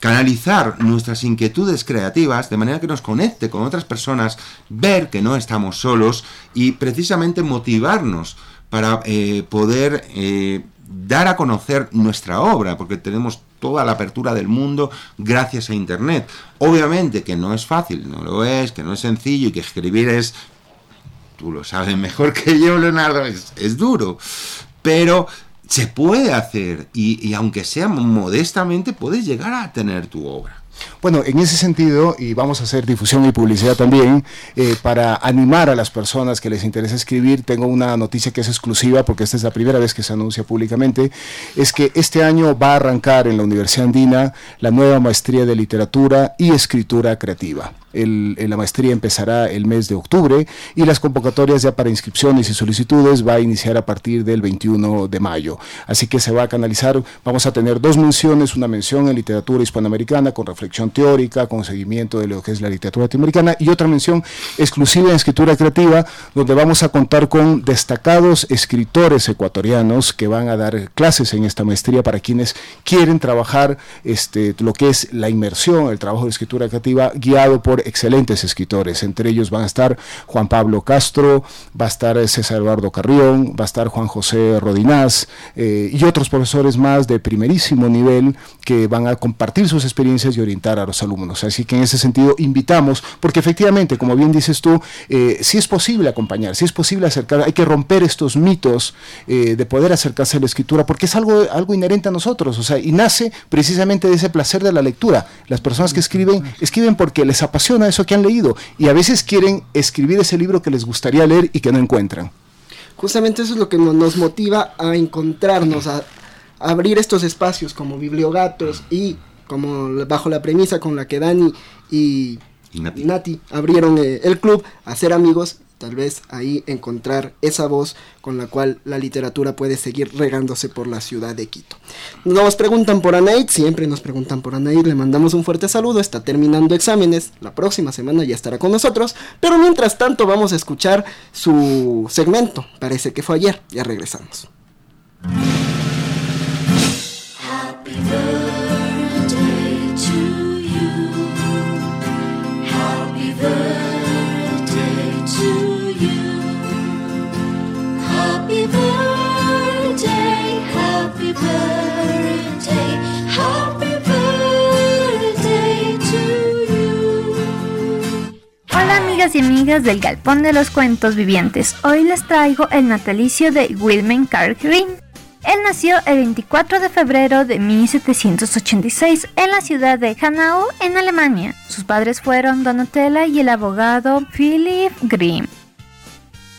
canalizar nuestras inquietudes creativas de manera que nos conecte con otras personas, ver que no estamos solos y precisamente motivarnos para eh, poder eh, dar a conocer nuestra obra, porque tenemos toda la apertura del mundo gracias a Internet. Obviamente que no es fácil, no lo es, que no es sencillo y que escribir es, tú lo sabes mejor que yo, Leonardo, es, es duro, pero se puede hacer y, aunque sea modestamente puedes llegar a tener tu obra. Bueno, en ese sentido, y vamos a hacer difusión y publicidad también, eh, para animar a las personas que les interesa escribir, tengo una noticia que es exclusiva, porque esta es la primera vez que se anuncia públicamente, es que este año va a arrancar en la Universidad Andina la nueva maestría de literatura y escritura creativa la maestría empezará el mes de octubre y las convocatorias ya para inscripciones y solicitudes va a iniciar a partir del 21 de mayo. Así que se va a canalizar, vamos a tener dos menciones, una mención en literatura hispanoamericana con reflexión teórica, con seguimiento de lo que es la literatura latinoamericana y otra mención exclusiva en escritura creativa donde vamos a contar con destacados escritores ecuatorianos que van a dar clases en esta maestría para quienes quieren trabajar este, lo que es la inmersión, el trabajo de escritura creativa guiado por excelentes escritores. Entre ellos van a estar Juan Pablo Castro, va a estar César Eduardo Carrión, va a estar Juan José Rodinás eh, y otros profesores más de primerísimo nivel que van a compartir sus experiencias y orientar a los alumnos. Así que en ese sentido invitamos, porque efectivamente, como bien dices tú, eh, si es posible acompañar, si es posible acercar, hay que romper estos mitos eh, de poder acercarse a la escritura, porque es algo, algo inherente a nosotros, o sea, y nace precisamente de ese placer de la lectura. Las personas que escriben, escriben porque les apasiona a eso que han leído y a veces quieren escribir ese libro que les gustaría leer y que no encuentran. Justamente eso es lo que nos motiva a encontrarnos, a, abrir estos espacios como bibliogatos y como bajo la premisa con la que Dani y, Nati. abrieron eh, el club, a ser amigos tal vez ahí encontrar esa voz con la cual la literatura puede seguir regándose por la ciudad de Quito. Nos preguntan por Anaid, siempre nos preguntan por Anaid, le mandamos un fuerte saludo, está terminando exámenes, la próxima semana ya estará con nosotros, pero mientras tanto vamos a escuchar su segmento, parece que fue ayer, ya regresamos. Amigas y amigas del Galpón de los Cuentos Vivientes. Hoy les traigo el natalicio de Wilhelm Carl Grimm. Él nació el 24 de febrero de 1786 en la ciudad de Hanau, en Alemania. Sus padres fueron Donatella y el abogado Philip Grimm.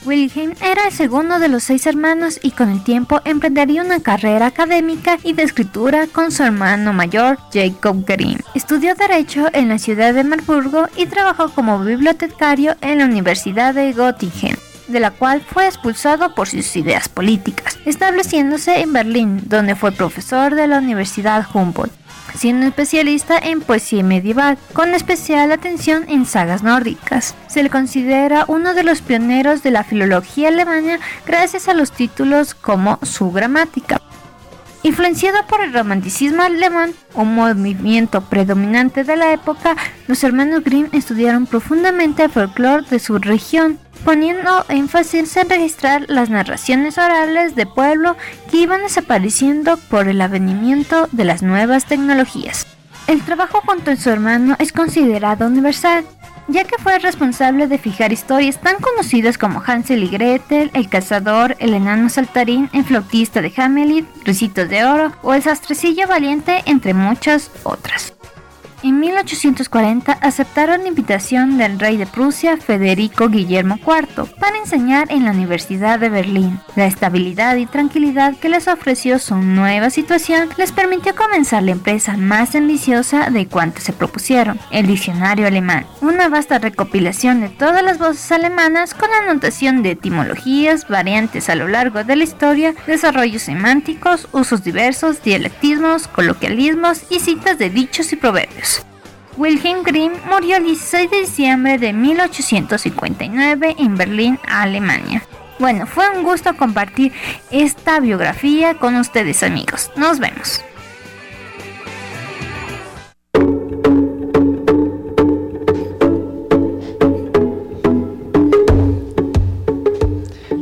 Wilhelm era el segundo de los seis hermanos y con el tiempo emprendería una carrera académica y de escritura con su hermano mayor, Jacob Grimm. Estudió Derecho en la ciudad de Marburgo y trabajó como bibliotecario en la Universidad de Göttingen de la cual fue expulsado por sus ideas políticas, estableciéndose en Berlín, donde fue profesor de la Universidad Humboldt siendo especialista en poesía medieval, con especial atención en sagas nórdicas. Se le considera uno de los pioneros de la filología alemana gracias a los títulos como su gramática. Influenciado por el romanticismo alemán, un movimiento predominante de la época, los hermanos Grimm estudiaron profundamente el folclore de su región, poniendo énfasis en registrar las narraciones orales de pueblo que iban desapareciendo por el avenimiento de las nuevas tecnologías. El trabajo junto a su hermano es considerado universal, ya que fue responsable de fijar historias tan conocidas como Hansel y Gretel, El cazador, El enano saltarín, El flautista de Hamelin, Ricitos de oro o El sastrecillo valiente, entre muchas otras. En 1840 aceptaron la invitación del rey de Prusia, Federico Guillermo IV, para enseñar en la Universidad de Berlín. La estabilidad y tranquilidad que les ofreció su nueva situación les permitió comenzar la empresa más ambiciosa de cuantas se propusieron, el diccionario alemán, una vasta recopilación de todas las voces alemanas con anotación de etimologías, variantes a lo largo de la historia, desarrollos semánticos, usos diversos, dialectismos, coloquialismos y citas de dichos y proverbios. Wilhelm Grimm murió el 16 de diciembre de 1859 en Berlín, Alemania. Bueno, fue un gusto compartir esta biografía con ustedes amigos. Nos vemos.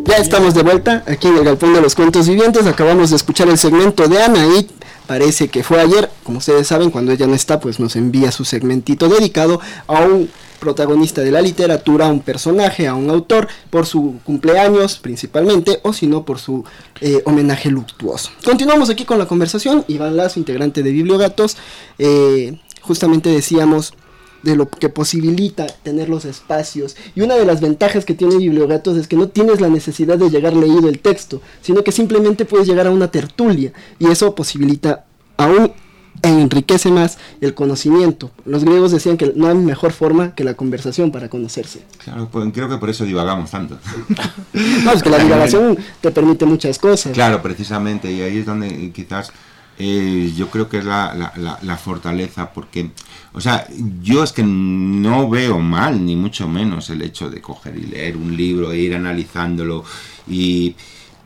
Ya estamos de vuelta aquí en el Galpón de los Cuentos Vivientes. Acabamos de escuchar el segmento de Anaí parece que fue ayer, como ustedes saben, cuando ella no está, pues nos envía su segmentito dedicado a un protagonista de la literatura, a un personaje, a un autor, por su cumpleaños principalmente, o si no, por su eh, homenaje luctuoso. Continuamos aquí con la conversación, Iván Lazo, integrante de Bibliogatos, eh, justamente decíamos de lo que posibilita tener los espacios. Y una de las ventajas que tiene Bibliogatos es que no tienes la necesidad de llegar leído el texto, sino que simplemente puedes llegar a una tertulia y eso posibilita aún e enriquece más el conocimiento. Los griegos decían que no hay mejor forma que la conversación para conocerse. Claro, pues, creo que por eso divagamos tanto. no, es que la divagación te permite muchas cosas. Claro, precisamente, y ahí es donde quizás eh, yo creo que es la, la, fortaleza, porque, o sea, yo es que no veo mal, ni mucho menos, el hecho de coger y leer un libro e ir analizándolo, y,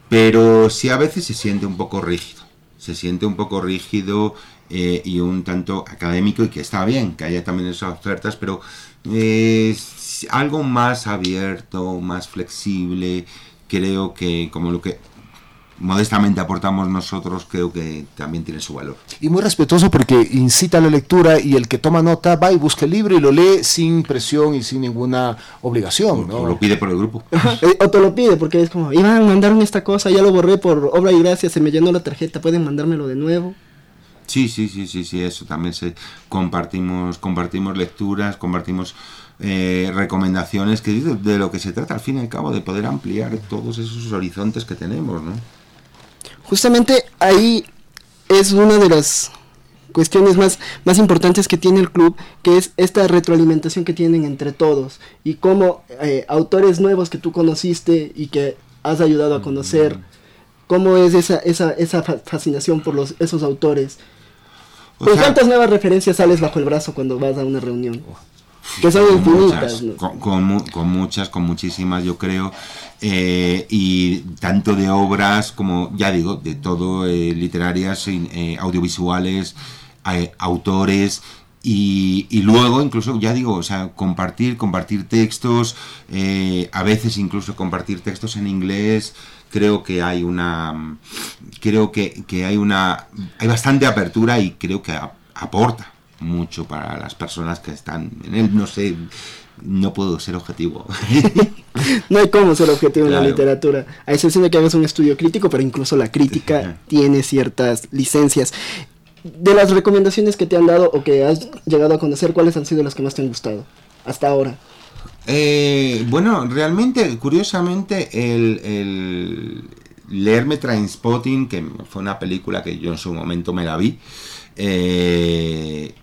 pero sí a veces se siente un poco rígido, se siente un poco rígido eh, y un tanto académico, y que está bien que haya también esas ofertas, pero es algo más abierto, más flexible, creo que como lo que modestamente aportamos nosotros, creo que también tiene su valor. Y muy respetuoso porque incita a la lectura y el que toma nota va y busca el libro y lo lee sin presión y sin ninguna obligación. O, lo pide por el grupo. Eh, o te lo pide porque es como, Iván, mandaron esta cosa, ya lo borré por obra y gracia, se me llenó la tarjeta, pueden mandármelo de nuevo. Sí, sí, sí, sí, sí, eso también se compartimos, compartimos lecturas, compartimos eh, recomendaciones que de, de lo que se trata al fin y al cabo de poder ampliar todos esos horizontes que tenemos, ¿no? Justamente ahí es una de las cuestiones más, más importantes que tiene el club, que es esta retroalimentación que tienen entre todos y cómo eh, autores nuevos que tú conociste y que has ayudado a conocer, cómo es esa, esa, esa fascinación por los, esos autores. ¿Con cuántas nuevas referencias sales bajo el brazo cuando vas a una reunión? Que son infinitas. con, muchas, con muchísimas, yo creo. Eh, y tanto de obras como, ya digo, de todo, eh, literarias, eh, audiovisuales, autores. Y, y, luego incluso ya digo o sea compartir compartir textos a veces incluso compartir textos en inglés creo que hay una creo que, que hay una hay bastante apertura y creo que aporta mucho para las personas que están en él. No sé, no puedo ser objetivo. no hay cómo ser objetivo en la literatura, a excepción de que hagas un estudio crítico, pero incluso la crítica tiene ciertas licencias. De las recomendaciones que te han dado o que has llegado a conocer, ¿cuáles han sido las que más te han gustado hasta ahora? Eh, bueno, realmente, curiosamente, el, el leerme Trainspotting, que fue una película que yo en su momento me la vi, eh,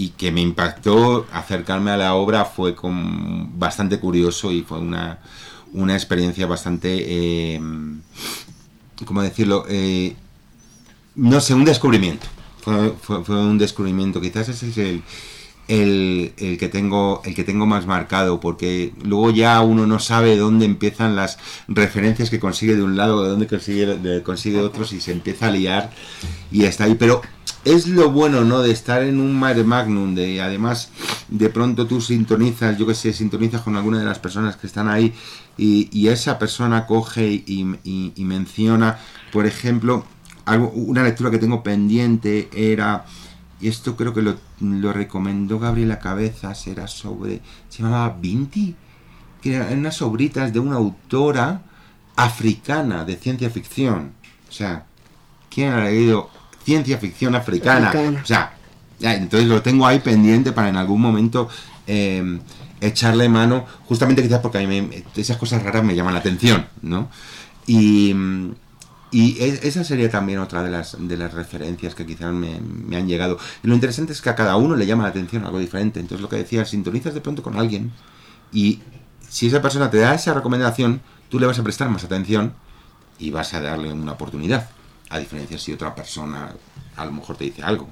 y que me impactó acercarme a la obra fue con, bastante curioso y fue una, una experiencia bastante, eh, ¿cómo decirlo? Eh, no sé, un descubrimiento. Fue, fue, un descubrimiento. Quizás ese es el, el, el, que tengo, el que tengo más marcado, porque luego ya uno no sabe dónde empiezan las referencias que consigue de un lado, de dónde consigue, de, consigue otros y se empieza a liar y está ahí. Pero es lo bueno, ¿no? De estar en un mare magnum, de además de pronto tú sintonizas, yo que sé, sintonizas con alguna de las personas que están ahí y, esa persona coge y, menciona, por ejemplo, algo, una lectura que tengo pendiente era, y esto creo que lo, lo recomendó Gabriela Cabezas, era sobre, se llamaba Vinti, que eran unas obritas de una autora africana de ciencia ficción. O sea, ¿quién ha leído ciencia ficción africana. O sea, entonces lo tengo ahí pendiente para en algún momento em, echarle mano, justamente quizás porque a mí esas cosas raras me llaman la atención, ¿no? Y, y esa sería también otra de las, de las referencias que quizás me, me, han llegado. Y lo interesante es que a cada uno le llama la atención algo diferente. Entonces lo que decía, sintonizas de pronto con alguien y si esa persona te da esa recomendación, tú le vas a prestar más atención y vas a darle una oportunidad a diferencia si otra persona a lo mejor te dice algo.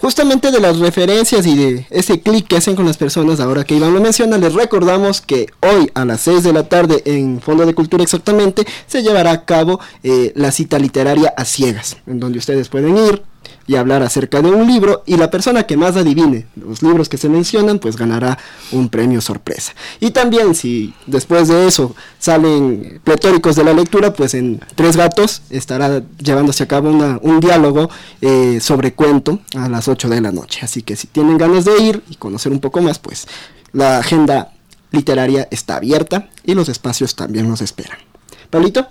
Justamente de las referencias y de ese clic que hacen con las personas, ahora que Iván lo menciona, les recordamos que hoy a las 6 de la tarde en Fondo de Cultura exactamente se llevará a cabo eh, la cita literaria a ciegas, en donde ustedes pueden ir, y hablar acerca de un libro y la persona que más adivine los libros que se mencionan pues ganará un premio sorpresa. Y también si después de eso salen pletóricos de la lectura pues en Tres Gatos estará llevándose a cabo un diálogo eh, sobre cuento a las 8 de la noche. Así que si tienen ganas de ir y conocer un poco más pues la agenda literaria está abierta y los espacios también nos esperan. Pablito.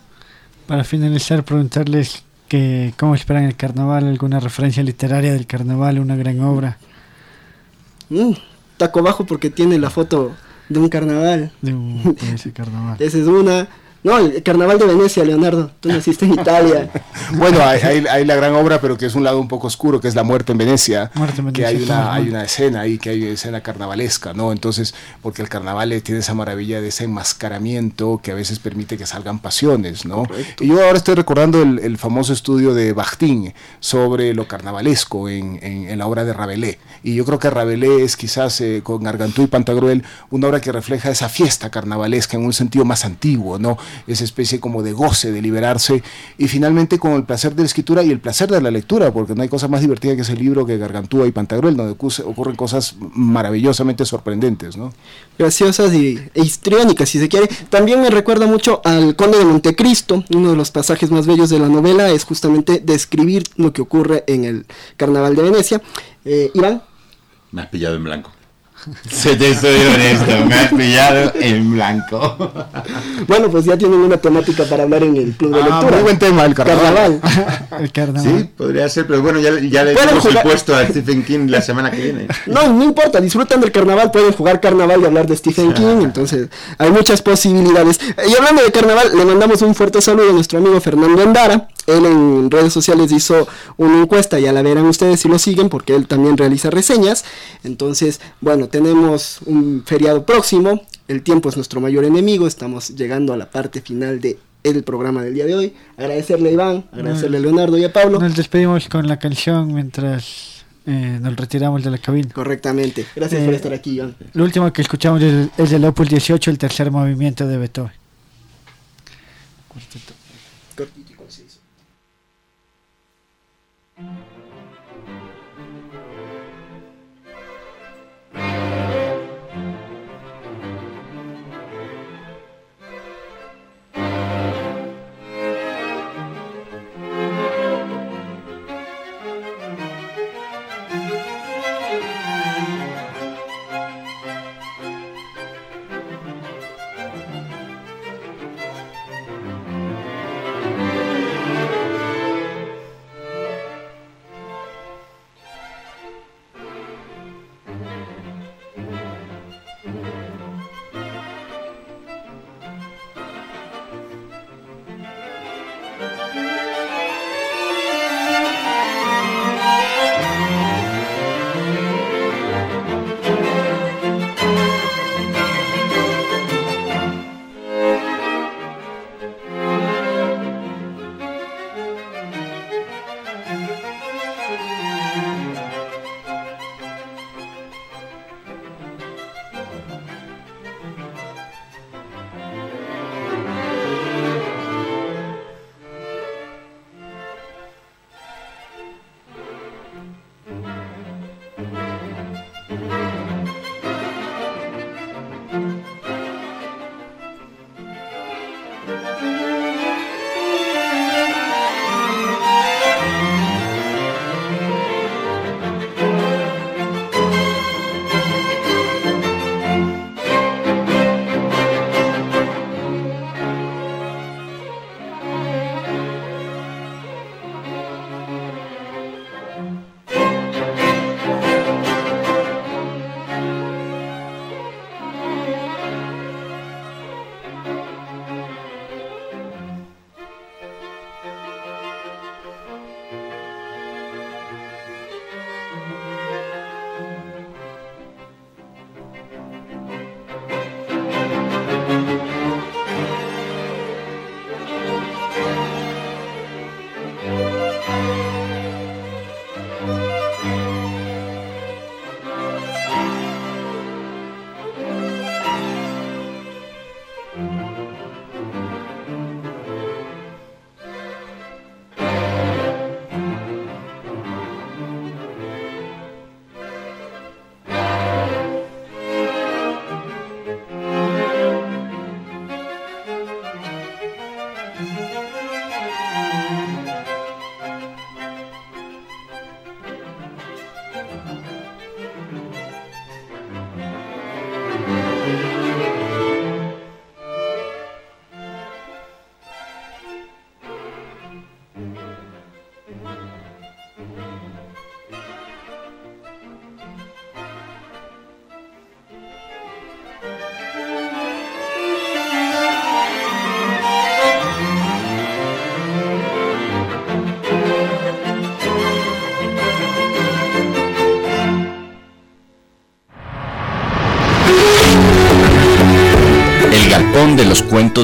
Para finalizar, preguntarles que cómo esperan el carnaval, alguna referencia literaria del carnaval, una gran obra. Mm, taco bajo porque tiene la foto de un carnaval. De un carnaval. Esa es una. No, el Carnaval de Venecia, Leonardo. Tú naciste en Italia. bueno, hay, hay, la gran obra, pero que es un lado un poco oscuro, que es La Muerte en Venecia. Que hay una, hay una escena ahí, que hay una escena carnavalesca, ¿no? Entonces, porque el carnaval tiene esa maravilla de ese enmascaramiento que a veces permite que salgan pasiones, ¿no? Y yo ahora estoy recordando el, famoso estudio de Bakhtin sobre lo carnavalesco en, en, la obra de Rabelais. Y yo creo que Rabelais es quizás, eh, con Gargantú y Pantagruel, una obra que refleja esa fiesta carnavalesca en un sentido más antiguo, ¿no? Esa especie como de goce, de liberarse, y finalmente con el placer de la escritura y el placer de la lectura, porque no hay cosa más divertida que ese libro que Gargantúa y Pantagruel, donde ocurren cosas maravillosamente sorprendentes, ¿no? Graciosas y, e histriónicas, si se quiere. También me recuerda mucho al Conde de Montecristo, uno de los pasajes más bellos de la novela es justamente describir lo que ocurre en el Carnaval de Venecia. Eh, Iván. Me has pillado en blanco. Se te estoy honesto, me has pillado en blanco. Bueno, pues ya tienen una temática para hablar en el club de ah, lectura. Muy buen tema, el carnaval. el carnaval. Sí, podría ser, pero bueno, ya, ya le hemos puesto a Stephen King la semana que viene. No, no importa, disfrutan del carnaval, pueden jugar carnaval y hablar de Stephen King, entonces hay muchas posibilidades. Y hablando de carnaval, le mandamos un fuerte saludo a nuestro amigo Fernando Endara. Él en redes sociales hizo una encuesta, ya la verán ustedes si lo siguen, porque él también realiza reseñas. Entonces, bueno, tenemos un feriado próximo, el tiempo es nuestro mayor enemigo, estamos llegando a la parte final de el programa del día de hoy. Agradecerle a Iván, agradecerle a Leonardo y a Pablo. Nos despedimos con la canción mientras eh, nos retiramos de la cabina. Correctamente. Gracias por eh, estar aquí, Iván. Lo último que escuchamos es, es el Opus 18, el tercer movimiento de Beethoven.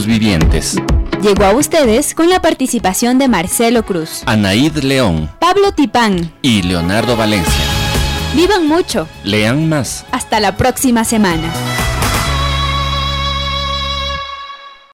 Vivientes. Llegó a ustedes con la participación de Marcelo Cruz, Anaíd León Pablo Tipán y Leonardo Valencia. Vivan mucho. Lean más. Hasta la próxima semana.